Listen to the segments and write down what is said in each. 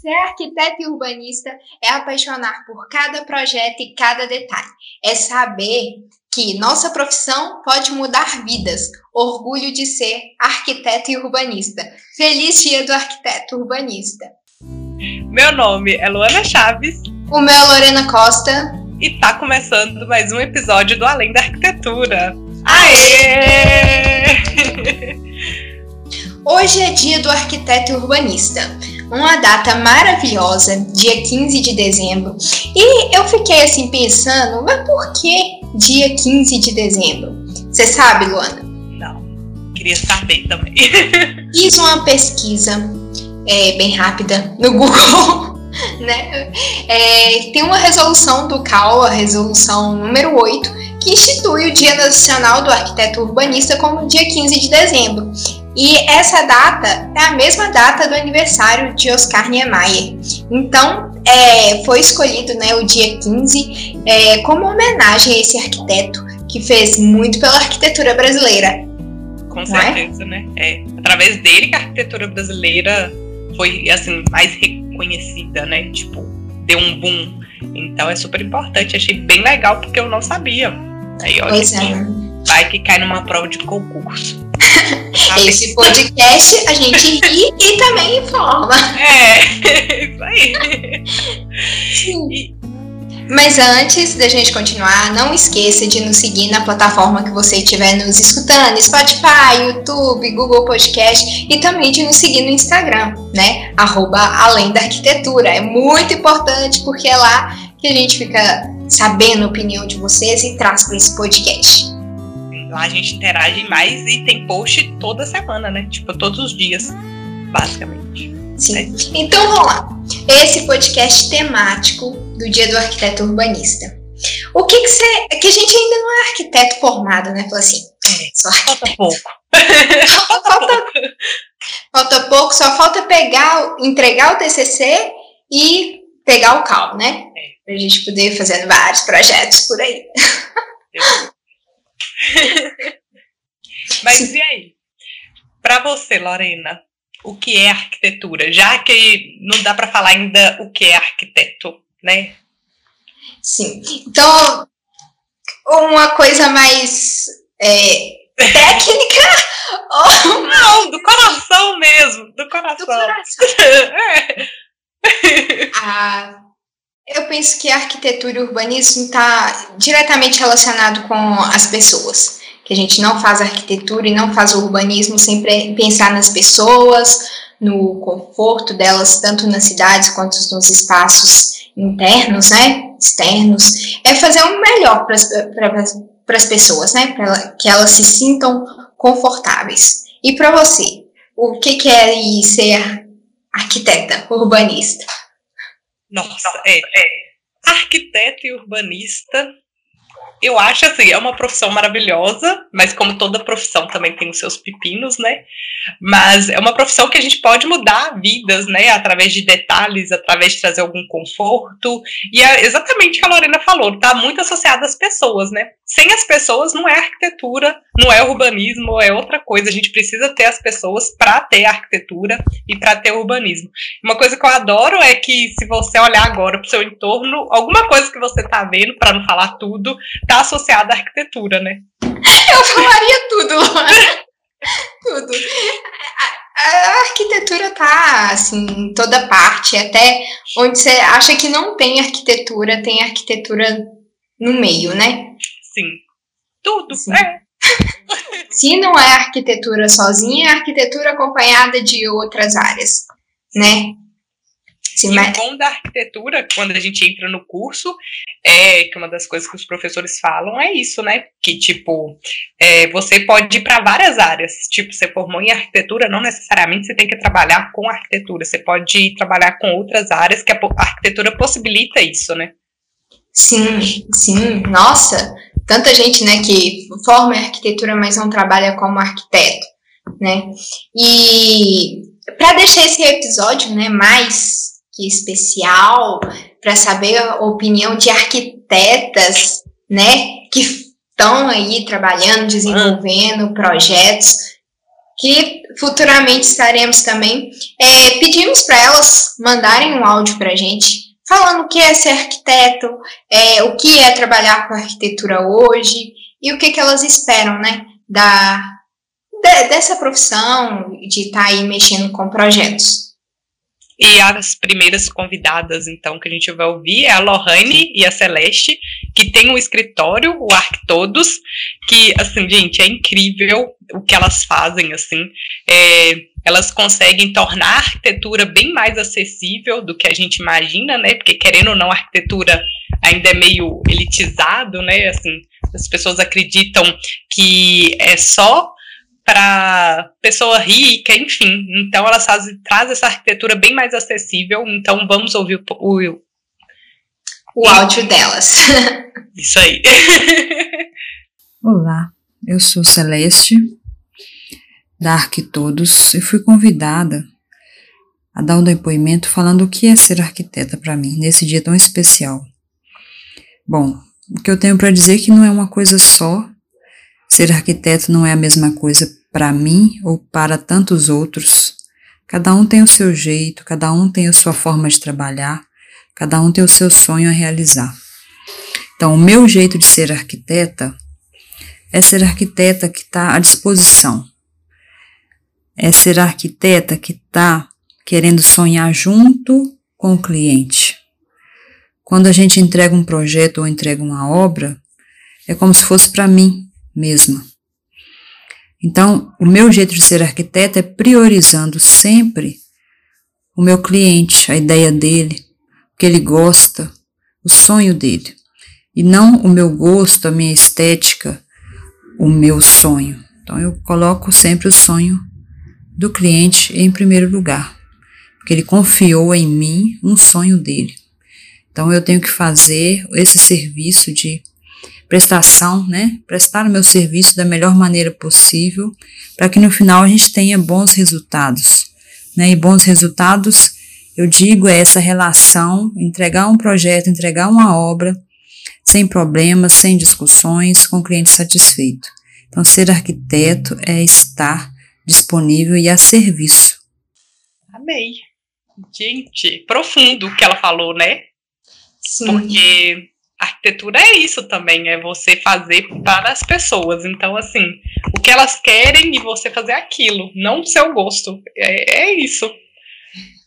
Ser arquiteto e urbanista é apaixonar por cada projeto e cada detalhe. É saber que nossa profissão pode mudar vidas. Orgulho de ser arquiteto e urbanista. Feliz dia do arquiteto urbanista. Meu nome é Luana Chaves. O meu é Lorena Costa. E tá começando mais um episódio do Além da Arquitetura. Aê! Hoje é dia do arquiteto urbanista, uma data maravilhosa, dia 15 de dezembro. E eu fiquei assim pensando, mas por que dia 15 de dezembro? Você sabe, Luana? Não, queria saber também. Fiz uma pesquisa é, bem rápida no Google. Né? É, tem uma resolução do CAL, a resolução número 8, que institui o Dia Nacional do Arquiteto Urbanista como dia 15 de dezembro. E essa data é a mesma data do aniversário de Oscar Niemeyer. Então, é, foi escolhido né, o dia 15 é, como homenagem a esse arquiteto que fez muito pela arquitetura brasileira. Com é? certeza, é? né? É, através dele que a arquitetura brasileira foi assim mais reconhecida, né? Tipo, deu um boom. Então é super importante. Achei bem legal porque eu não sabia. Aí, olha, pois é. vai que cai numa prova de concurso. Esse podcast a gente ri e também informa. É, isso aí. Sim. Mas antes da gente continuar, não esqueça de nos seguir na plataforma que você estiver nos escutando, Spotify, YouTube, Google Podcast e também de nos seguir no Instagram, né? Arroba Além da Arquitetura. É muito importante porque é lá que a gente fica sabendo a opinião de vocês e traz para esse podcast. Lá a gente interage mais e tem post toda semana, né? Tipo, todos os dias, basicamente. Sim. É. Então vamos lá. Esse podcast temático do Dia do Arquiteto Urbanista. O que que você. É que a gente ainda não é arquiteto formado, né? Falou assim, é, só arquiteto. Falta pouco. falta, falta pouco, só falta pegar, entregar o TCC e pegar o cal, né? É. Pra gente poder ir fazendo vários projetos por aí. Mas e aí? Para você, Lorena, o que é arquitetura? Já que não dá para falar ainda o que é arquiteto, né? Sim. Então, uma coisa mais é, técnica? ou... Não, do coração mesmo, do coração. Do coração. é. Ah, eu penso que a arquitetura e o urbanismo está diretamente relacionado com as pessoas. Que a gente não faz arquitetura e não faz o urbanismo sem pensar nas pessoas, no conforto delas, tanto nas cidades quanto nos espaços internos, né? Externos. É fazer o melhor para as pessoas, né? Para que elas se sintam confortáveis. E para você, o que, que é ser arquiteta, urbanista? Nossa, é. Arquiteto e urbanista, eu acho assim, é uma profissão maravilhosa, mas como toda profissão também tem os seus pepinos, né? Mas é uma profissão que a gente pode mudar vidas, né? Através de detalhes, através de trazer algum conforto. E é exatamente o que a Lorena falou, tá muito associada às pessoas, né? Sem as pessoas não é arquitetura, não é urbanismo, é outra coisa. A gente precisa ter as pessoas para ter arquitetura e para ter urbanismo. Uma coisa que eu adoro é que se você olhar agora para o seu entorno, alguma coisa que você tá vendo, para não falar tudo, tá associada à arquitetura, né? Eu falaria tudo, tudo. A, a, arquitetura tá assim em toda parte, até onde você acha que não tem arquitetura, tem arquitetura no meio, né? Sim. Tudo, Sim. é. Se não é arquitetura sozinha, é arquitetura acompanhada de outras áreas, né? Sim, e mas... o bom da arquitetura, quando a gente entra no curso, é que uma das coisas que os professores falam é isso, né? Que, tipo, é, você pode ir para várias áreas. Tipo, você formou em arquitetura, não necessariamente você tem que trabalhar com arquitetura. Você pode trabalhar com outras áreas que a arquitetura possibilita isso, né? Sim, sim. Nossa, tanta gente, né, que forma em arquitetura, mas não trabalha como arquiteto, né? E para deixar esse episódio, né, mais especial para saber a opinião de arquitetas, né, que estão aí trabalhando, desenvolvendo projetos. que futuramente estaremos também. É, pedimos para elas mandarem um áudio para a gente, falando o que é ser arquiteto, é, o que é trabalhar com arquitetura hoje e o que, que elas esperam, né, da, de, dessa profissão, de estar tá aí mexendo com projetos. E as primeiras convidadas, então, que a gente vai ouvir é a Lohane e a Celeste, que tem um escritório, o Arquitodos, que, assim, gente, é incrível o que elas fazem, assim. É, elas conseguem tornar a arquitetura bem mais acessível do que a gente imagina, né? Porque, querendo ou não, a arquitetura ainda é meio elitizado, né? Assim, as pessoas acreditam que é só para pessoa rica, enfim. Então elas fazem, traz essa arquitetura bem mais acessível. Então vamos ouvir o, o, o áudio delas. Isso aí. Olá, eu sou Celeste, da Arquitodos, e fui convidada a dar um depoimento falando o que é ser arquiteta para mim nesse dia tão especial. Bom, o que eu tenho para dizer é que não é uma coisa só. Ser arquiteto não é a mesma coisa para mim ou para tantos outros. Cada um tem o seu jeito, cada um tem a sua forma de trabalhar, cada um tem o seu sonho a realizar. Então, o meu jeito de ser arquiteta é ser arquiteta que está à disposição. É ser arquiteta que está querendo sonhar junto com o cliente. Quando a gente entrega um projeto ou entrega uma obra, é como se fosse para mim mesma. Então, o meu jeito de ser arquiteta é priorizando sempre o meu cliente, a ideia dele, o que ele gosta, o sonho dele, e não o meu gosto, a minha estética, o meu sonho. Então, eu coloco sempre o sonho do cliente em primeiro lugar, porque ele confiou em mim um sonho dele. Então, eu tenho que fazer esse serviço de prestação, né? Prestar o meu serviço da melhor maneira possível, para que no final a gente tenha bons resultados, né? E bons resultados, eu digo, é essa relação, entregar um projeto, entregar uma obra, sem problemas, sem discussões, com o cliente satisfeito. Então, ser arquiteto é estar disponível e a serviço. Amei. Gente, profundo o que ela falou, né? Sim. Porque arquitetura é isso também, é você fazer para as pessoas. Então, assim, o que elas querem e você fazer aquilo, não o seu gosto. É, é isso.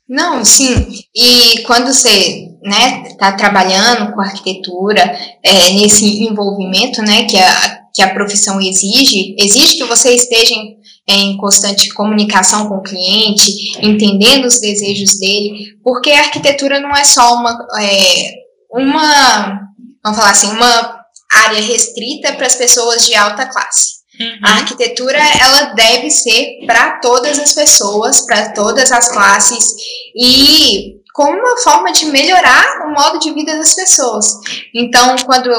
Não, sim. E quando você né, está trabalhando com arquitetura, é, nesse envolvimento né, que, a, que a profissão exige, exige que você esteja em, em constante comunicação com o cliente, entendendo os desejos dele, porque a arquitetura não é só uma, é, uma vamos falar assim, uma área restrita para as pessoas de alta classe. Uhum. A arquitetura ela deve ser para todas as pessoas, para todas as classes e como uma forma de melhorar o modo de vida das pessoas. Então, quando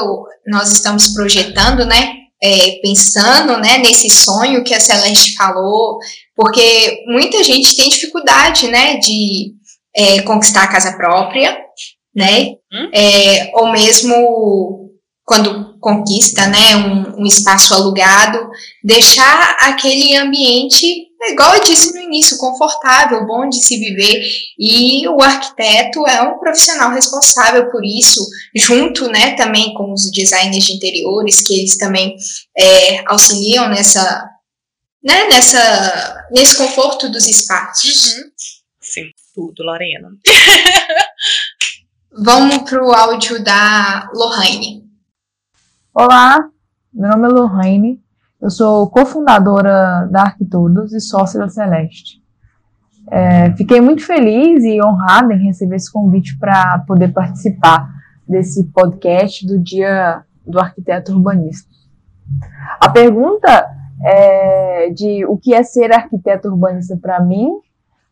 nós estamos projetando, né, é, pensando, né, nesse sonho que a Celeste falou, porque muita gente tem dificuldade, né, de é, conquistar a casa própria, né? Hum? É, ou mesmo quando conquista, né, um, um, espaço alugado, deixar aquele ambiente, igual eu disse no início, confortável, bom de se viver, e o arquiteto é um profissional responsável por isso, junto, né, também com os designers de interiores, que eles também é, auxiliam nessa, né, nessa, nesse conforto dos espaços. Uhum. Sim, tudo, Lorena. Vamos para o áudio da Lohane. Olá, meu nome é Lohane, eu sou cofundadora da Arquitudos e sócia da Celeste. É, fiquei muito feliz e honrada em receber esse convite para poder participar desse podcast do Dia do Arquiteto Urbanista. A pergunta é, de o que é ser arquiteto urbanista para mim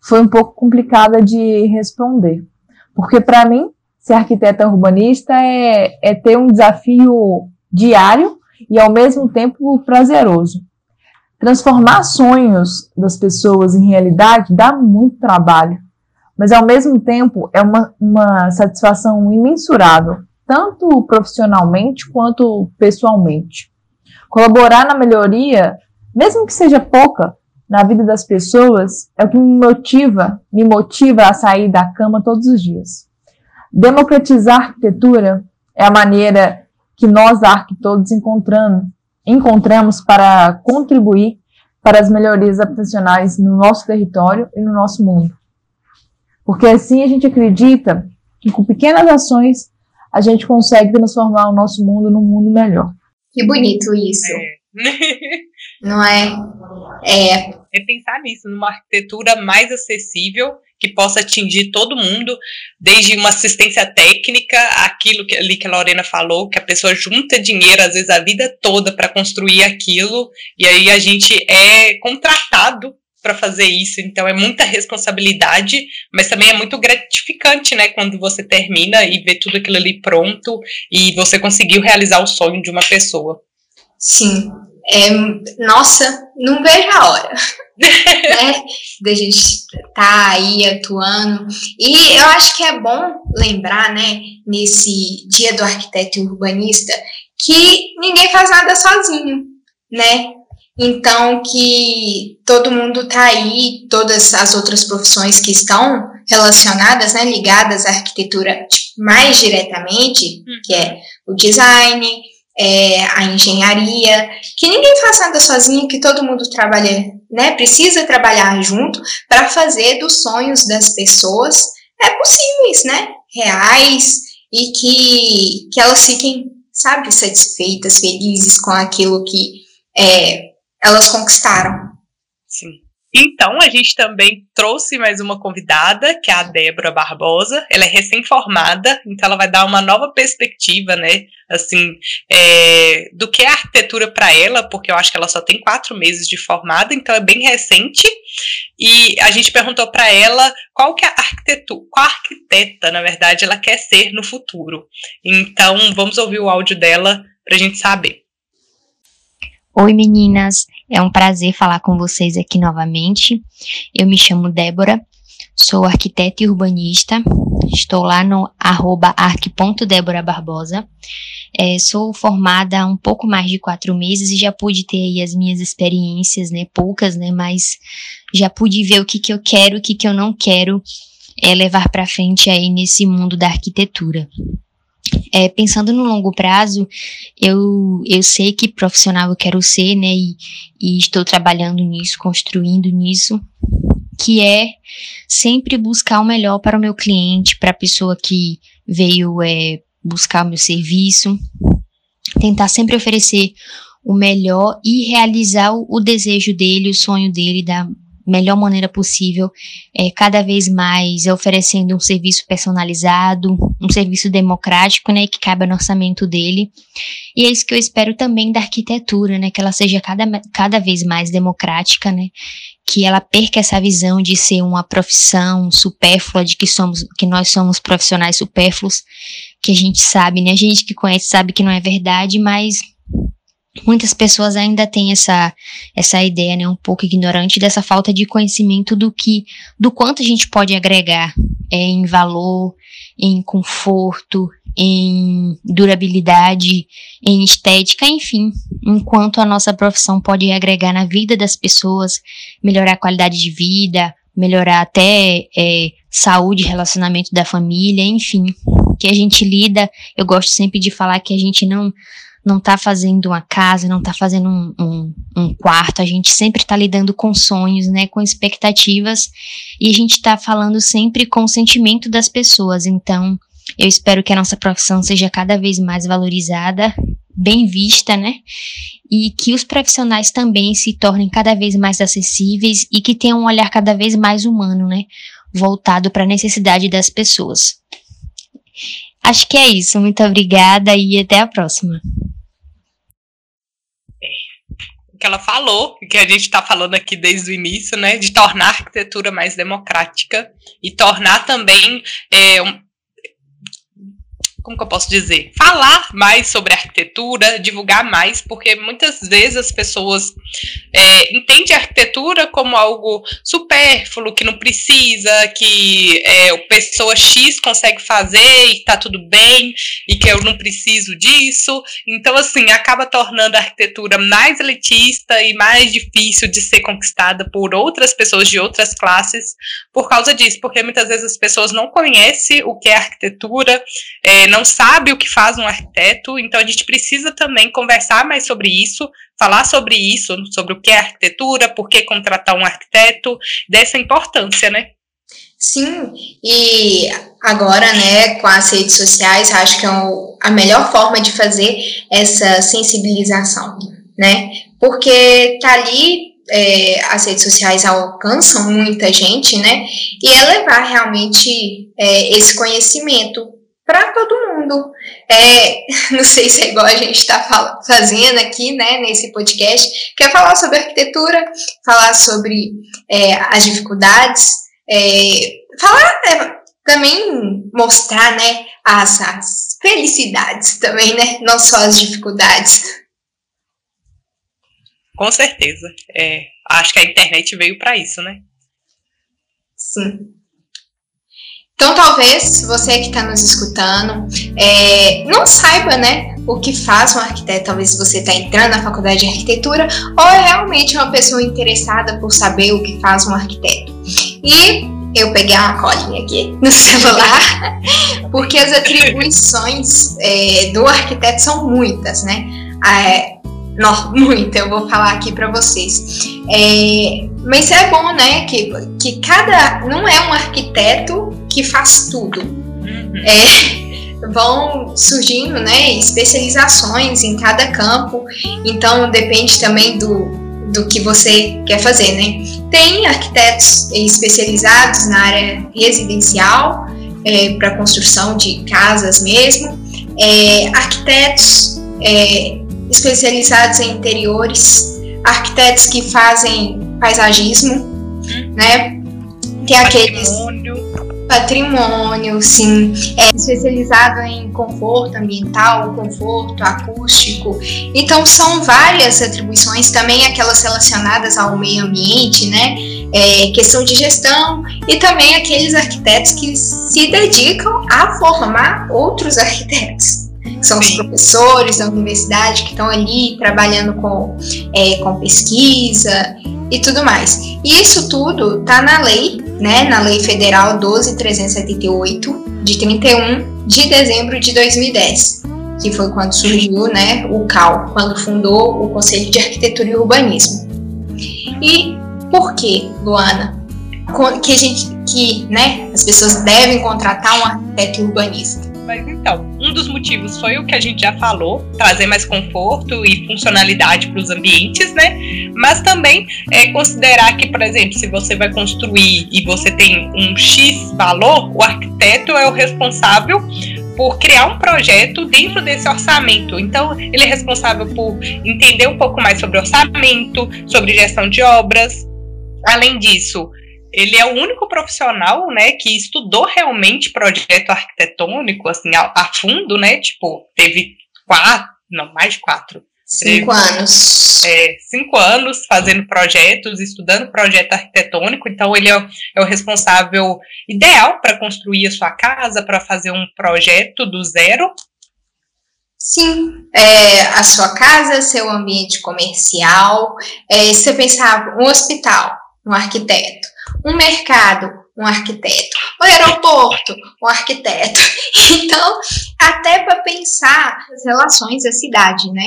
foi um pouco complicada de responder, porque para mim ser arquiteta urbanista é, é ter um desafio diário e ao mesmo tempo prazeroso. Transformar sonhos das pessoas em realidade dá muito trabalho, mas ao mesmo tempo é uma, uma satisfação imensurável, tanto profissionalmente quanto pessoalmente. Colaborar na melhoria, mesmo que seja pouca, na vida das pessoas é o que me motiva, me motiva a sair da cama todos os dias. Democratizar a arquitetura é a maneira que nós, arquitetos, encontramos, encontramos para contribuir para as melhorias habitacionais no nosso território e no nosso mundo. Porque assim a gente acredita que com pequenas ações a gente consegue transformar o nosso mundo num mundo melhor. Que bonito isso. É. Não é? É. É pensar nisso, numa arquitetura mais acessível, que possa atingir todo mundo, desde uma assistência técnica, aquilo que, ali que a Lorena falou, que a pessoa junta dinheiro, às vezes a vida toda, para construir aquilo, e aí a gente é contratado para fazer isso, então é muita responsabilidade, mas também é muito gratificante, né, quando você termina e vê tudo aquilo ali pronto e você conseguiu realizar o sonho de uma pessoa. Sim, é, nossa, não vejo a hora, né, da gente estar tá aí atuando, e eu acho que é bom lembrar, né, nesse dia do arquiteto e urbanista, que ninguém faz nada sozinho, né, então, que todo mundo está aí, todas as outras profissões que estão relacionadas, né, ligadas à arquitetura mais diretamente, hum. que é o design, é, a engenharia, que ninguém faz nada sozinho, que todo mundo trabalha, né, precisa trabalhar junto para fazer dos sonhos das pessoas é possíveis, né, reais e que, que elas fiquem, sabe, satisfeitas, felizes com aquilo que é, elas conquistaram. Sim. Então, a gente também trouxe mais uma convidada, que é a Débora Barbosa. Ela é recém-formada, então ela vai dar uma nova perspectiva, né? Assim, é, do que é arquitetura para ela, porque eu acho que ela só tem quatro meses de formada, então é bem recente. E a gente perguntou para ela qual que é a arquitetura, qual arquiteta, na verdade, ela quer ser no futuro. Então, vamos ouvir o áudio dela para a gente saber. Oi meninas, é um prazer falar com vocês aqui novamente. Eu me chamo Débora, sou arquiteta e urbanista, estou lá no arroba arc.déborabarbosa. É, sou formada há um pouco mais de quatro meses e já pude ter aí as minhas experiências, né, poucas, né, mas já pude ver o que, que eu quero, o que, que eu não quero é, levar para frente aí nesse mundo da arquitetura. É, pensando no longo prazo, eu, eu sei que profissional eu quero ser, né? E, e estou trabalhando nisso, construindo nisso, que é sempre buscar o melhor para o meu cliente, para a pessoa que veio é, buscar o meu serviço, tentar sempre oferecer o melhor e realizar o, o desejo dele, o sonho dele da melhor maneira possível, é, cada vez mais oferecendo um serviço personalizado, um serviço democrático, né, que cabe no orçamento dele. E é isso que eu espero também da arquitetura, né, que ela seja cada, cada vez mais democrática, né, que ela perca essa visão de ser uma profissão supérflua, de que somos, que nós somos profissionais supérfluos, que a gente sabe, né, a gente que conhece sabe que não é verdade, mas muitas pessoas ainda têm essa essa ideia, né, um pouco ignorante dessa falta de conhecimento do que do quanto a gente pode agregar é, em valor, em conforto, em durabilidade, em estética, enfim, enquanto a nossa profissão pode agregar na vida das pessoas, melhorar a qualidade de vida, melhorar até é, saúde, relacionamento da família, enfim, que a gente lida. Eu gosto sempre de falar que a gente não não está fazendo uma casa, não está fazendo um, um, um, quarto, a gente sempre está lidando com sonhos, né, com expectativas, e a gente está falando sempre com o sentimento das pessoas. Então, eu espero que a nossa profissão seja cada vez mais valorizada, bem vista, né? E que os profissionais também se tornem cada vez mais acessíveis e que tenham um olhar cada vez mais humano, né? Voltado para a necessidade das pessoas. Acho que é isso. Muito obrigada e até a próxima que ela falou, que a gente está falando aqui desde o início, né, de tornar a arquitetura mais democrática e tornar também é, como que eu posso dizer? Falar mais sobre arquitetura, divulgar mais, porque muitas vezes as pessoas é, entendem a arquitetura como algo supérfluo, que não precisa, que é, pessoa X consegue fazer e tá tudo bem, e que eu não preciso disso. Então, assim, acaba tornando a arquitetura mais elitista e mais difícil de ser conquistada por outras pessoas de outras classes por causa disso, porque muitas vezes as pessoas não conhecem o que é arquitetura, é, não sabe o que faz um arquiteto, então a gente precisa também conversar mais sobre isso, falar sobre isso, sobre o que é arquitetura, por que contratar um arquiteto, dessa importância, né? Sim, e agora, né, com as redes sociais, acho que é a melhor forma de fazer essa sensibilização, né? Porque tá ali, é, as redes sociais alcançam muita gente, né? E é levar realmente é, esse conhecimento para todo mundo. É, não sei se é igual a gente está fazendo aqui, né, nesse podcast, que é falar sobre arquitetura, falar sobre é, as dificuldades, é, falar é, também mostrar, né, as, as felicidades também, né, não só as dificuldades. Com certeza. É, acho que a internet veio para isso, né? Sim. Então, talvez você que está nos escutando é, não saiba, né, o que faz um arquiteto. Talvez você está entrando na faculdade de arquitetura ou é realmente uma pessoa interessada por saber o que faz um arquiteto. E eu peguei uma colinha aqui no celular, porque as atribuições é, do arquiteto são muitas, né? É, não, muito, eu vou falar aqui para vocês. É, mas é bom, né, que, que cada. Não é um arquiteto que faz tudo. Uhum. É, vão surgindo, né, especializações em cada campo, então depende também do, do que você quer fazer, né. Tem arquitetos especializados na área residencial, é, para construção de casas mesmo, é, arquitetos é, especializados em interiores, arquitetos que fazem paisagismo, uhum. né? Tem aqueles patrimônio, sim, é especializado em conforto ambiental, conforto acústico. Então são várias atribuições, também aquelas relacionadas ao meio ambiente, né? É, questão de gestão e também aqueles arquitetos que se dedicam a formar outros arquitetos são os professores da universidade que estão ali trabalhando com, é, com pesquisa e tudo mais. E isso tudo está na lei, né, na Lei Federal 12.378, de 31 de dezembro de 2010, que foi quando surgiu né, o CAL, quando fundou o Conselho de Arquitetura e Urbanismo. E por que, Luana, que a gente que né, as pessoas devem contratar um arquiteto urbanista? Mas então, um dos motivos foi o que a gente já falou, trazer mais conforto e funcionalidade para os ambientes, né? Mas também é considerar que, por exemplo, se você vai construir e você tem um X valor, o arquiteto é o responsável por criar um projeto dentro desse orçamento. Então, ele é responsável por entender um pouco mais sobre orçamento, sobre gestão de obras. Além disso, ele é o único profissional, né, que estudou realmente projeto arquitetônico, assim, a, a fundo, né, tipo, teve quatro, não, mais de quatro. Cinco teve, anos. É, cinco anos fazendo projetos, estudando projeto arquitetônico, então ele é, é o responsável ideal para construir a sua casa, para fazer um projeto do zero. Sim, é, a sua casa, seu ambiente comercial, é, se você pensar um hospital, um arquiteto, um mercado, um arquiteto, o aeroporto, um arquiteto. Então, até para pensar as relações da cidade, né?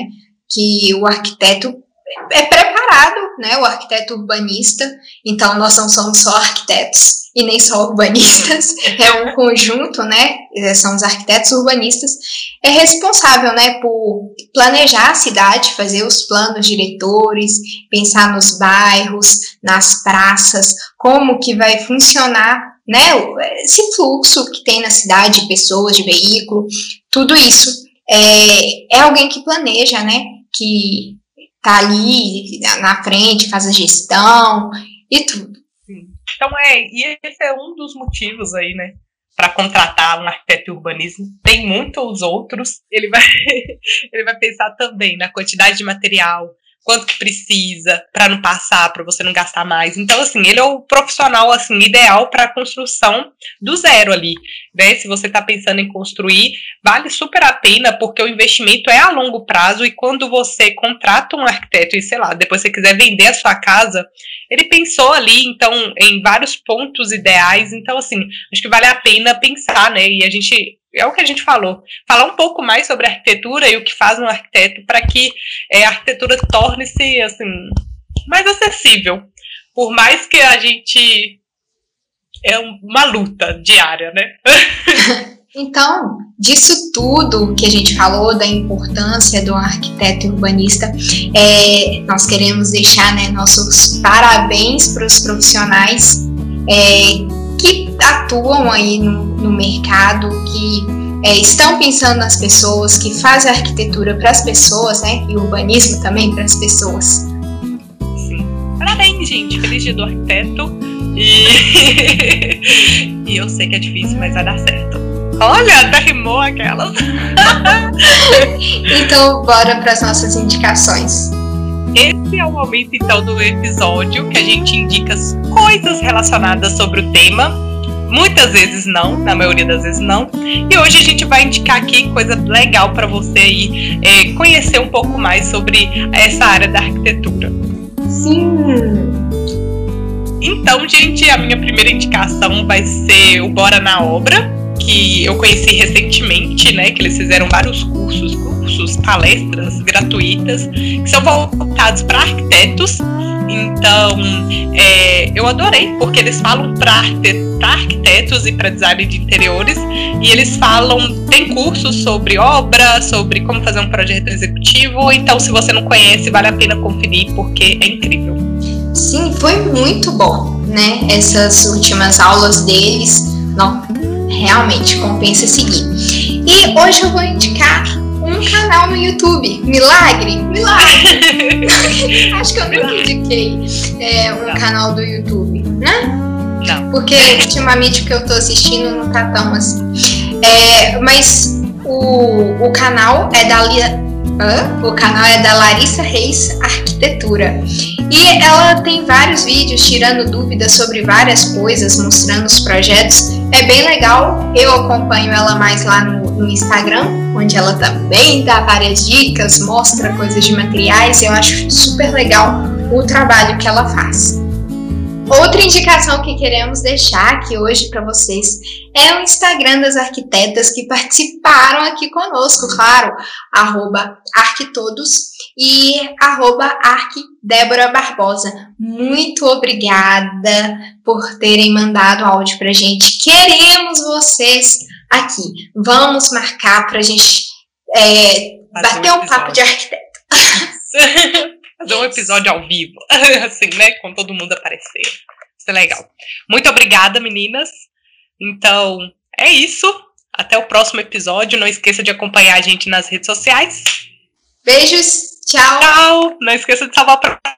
Que o arquiteto é preparado, né? O arquiteto urbanista. Então, nós não somos só arquitetos, e nem só urbanistas, é um conjunto, né? São os arquitetos urbanistas, é responsável, né, por planejar a cidade, fazer os planos diretores, pensar nos bairros, nas praças, como que vai funcionar, né, esse fluxo que tem na cidade de pessoas, de veículo, tudo isso é, é alguém que planeja, né, que tá ali na frente, faz a gestão e tudo. Então, é, e esse é um dos motivos aí, né? para contratar um arquiteto urbanismo, tem muitos outros. Ele vai, ele vai pensar também na quantidade de material, quanto que precisa para não passar, para você não gastar mais. Então, assim, ele é o profissional assim ideal para a construção do zero ali, né? Se você está pensando em construir, vale super a pena porque o investimento é a longo prazo e quando você contrata um arquiteto e sei lá, depois você quiser vender a sua casa, ele pensou ali então em vários pontos ideais. Então, assim, acho que vale a pena pensar, né? E a gente é o que a gente falou, falar um pouco mais sobre arquitetura e o que faz um arquiteto para que é, a arquitetura torne-se assim mais acessível. Por mais que a gente é uma luta diária, né? Então, disso tudo que a gente falou, da importância do arquiteto urbanista, é, nós queremos deixar né, nossos parabéns para os profissionais é, que atuam aí no, no mercado, que é, estão pensando nas pessoas, que fazem arquitetura para as pessoas, né? E urbanismo também para as pessoas. Sim. Parabéns, gente. Feliz dia do arquiteto. E... e eu sei que é difícil, mas vai dar certo. Olha, até rimou aquelas. então, bora para as nossas indicações. Esse é o momento então do episódio que a gente indica coisas relacionadas sobre o tema. Muitas vezes não, na maioria das vezes não. E hoje a gente vai indicar aqui coisa legal para você aí é, conhecer um pouco mais sobre essa área da arquitetura. Sim. Então, gente, a minha primeira indicação vai ser o Bora na Obra, que eu conheci recentemente, né? Que eles fizeram vários cursos, cursos, palestras gratuitas, que são voltados para arquitetos. Então, é, eu adorei, porque eles falam para arquitetos e para design de interiores, e eles falam, tem cursos sobre obra, sobre como fazer um projeto executivo. Então, se você não conhece, vale a pena conferir, porque é incrível. Sim, foi muito bom, né? Essas últimas aulas deles. Não, realmente compensa seguir. E hoje eu vou indicar um canal no YouTube. Milagre? Milagre! Acho que eu nunca indiquei é, um Não. canal do YouTube, né? Não. Porque ultimamente o que eu tô assistindo não tá tão assim. É, mas o, o canal é da o canal é da Larissa Reis Arquitetura. E ela tem vários vídeos tirando dúvidas sobre várias coisas, mostrando os projetos. É bem legal. Eu acompanho ela mais lá no, no Instagram, onde ela também dá várias dicas, mostra coisas de materiais. Eu acho super legal o trabalho que ela faz. Outra indicação que queremos deixar aqui hoje para vocês é o Instagram das arquitetas que participaram aqui conosco, claro, arroba arquitodos e arroba arquidébora Barbosa. Muito obrigada por terem mandado áudio para gente. Queremos vocês aqui. Vamos marcar para a gente é, bater um, um papo de arquiteto. fazer um episódio ao vivo, assim, né? Com todo mundo aparecer. Isso é legal. Muito obrigada, meninas. Então, é isso. Até o próximo episódio. Não esqueça de acompanhar a gente nas redes sociais. Beijos. Tchau. Tchau. Não esqueça de salvar o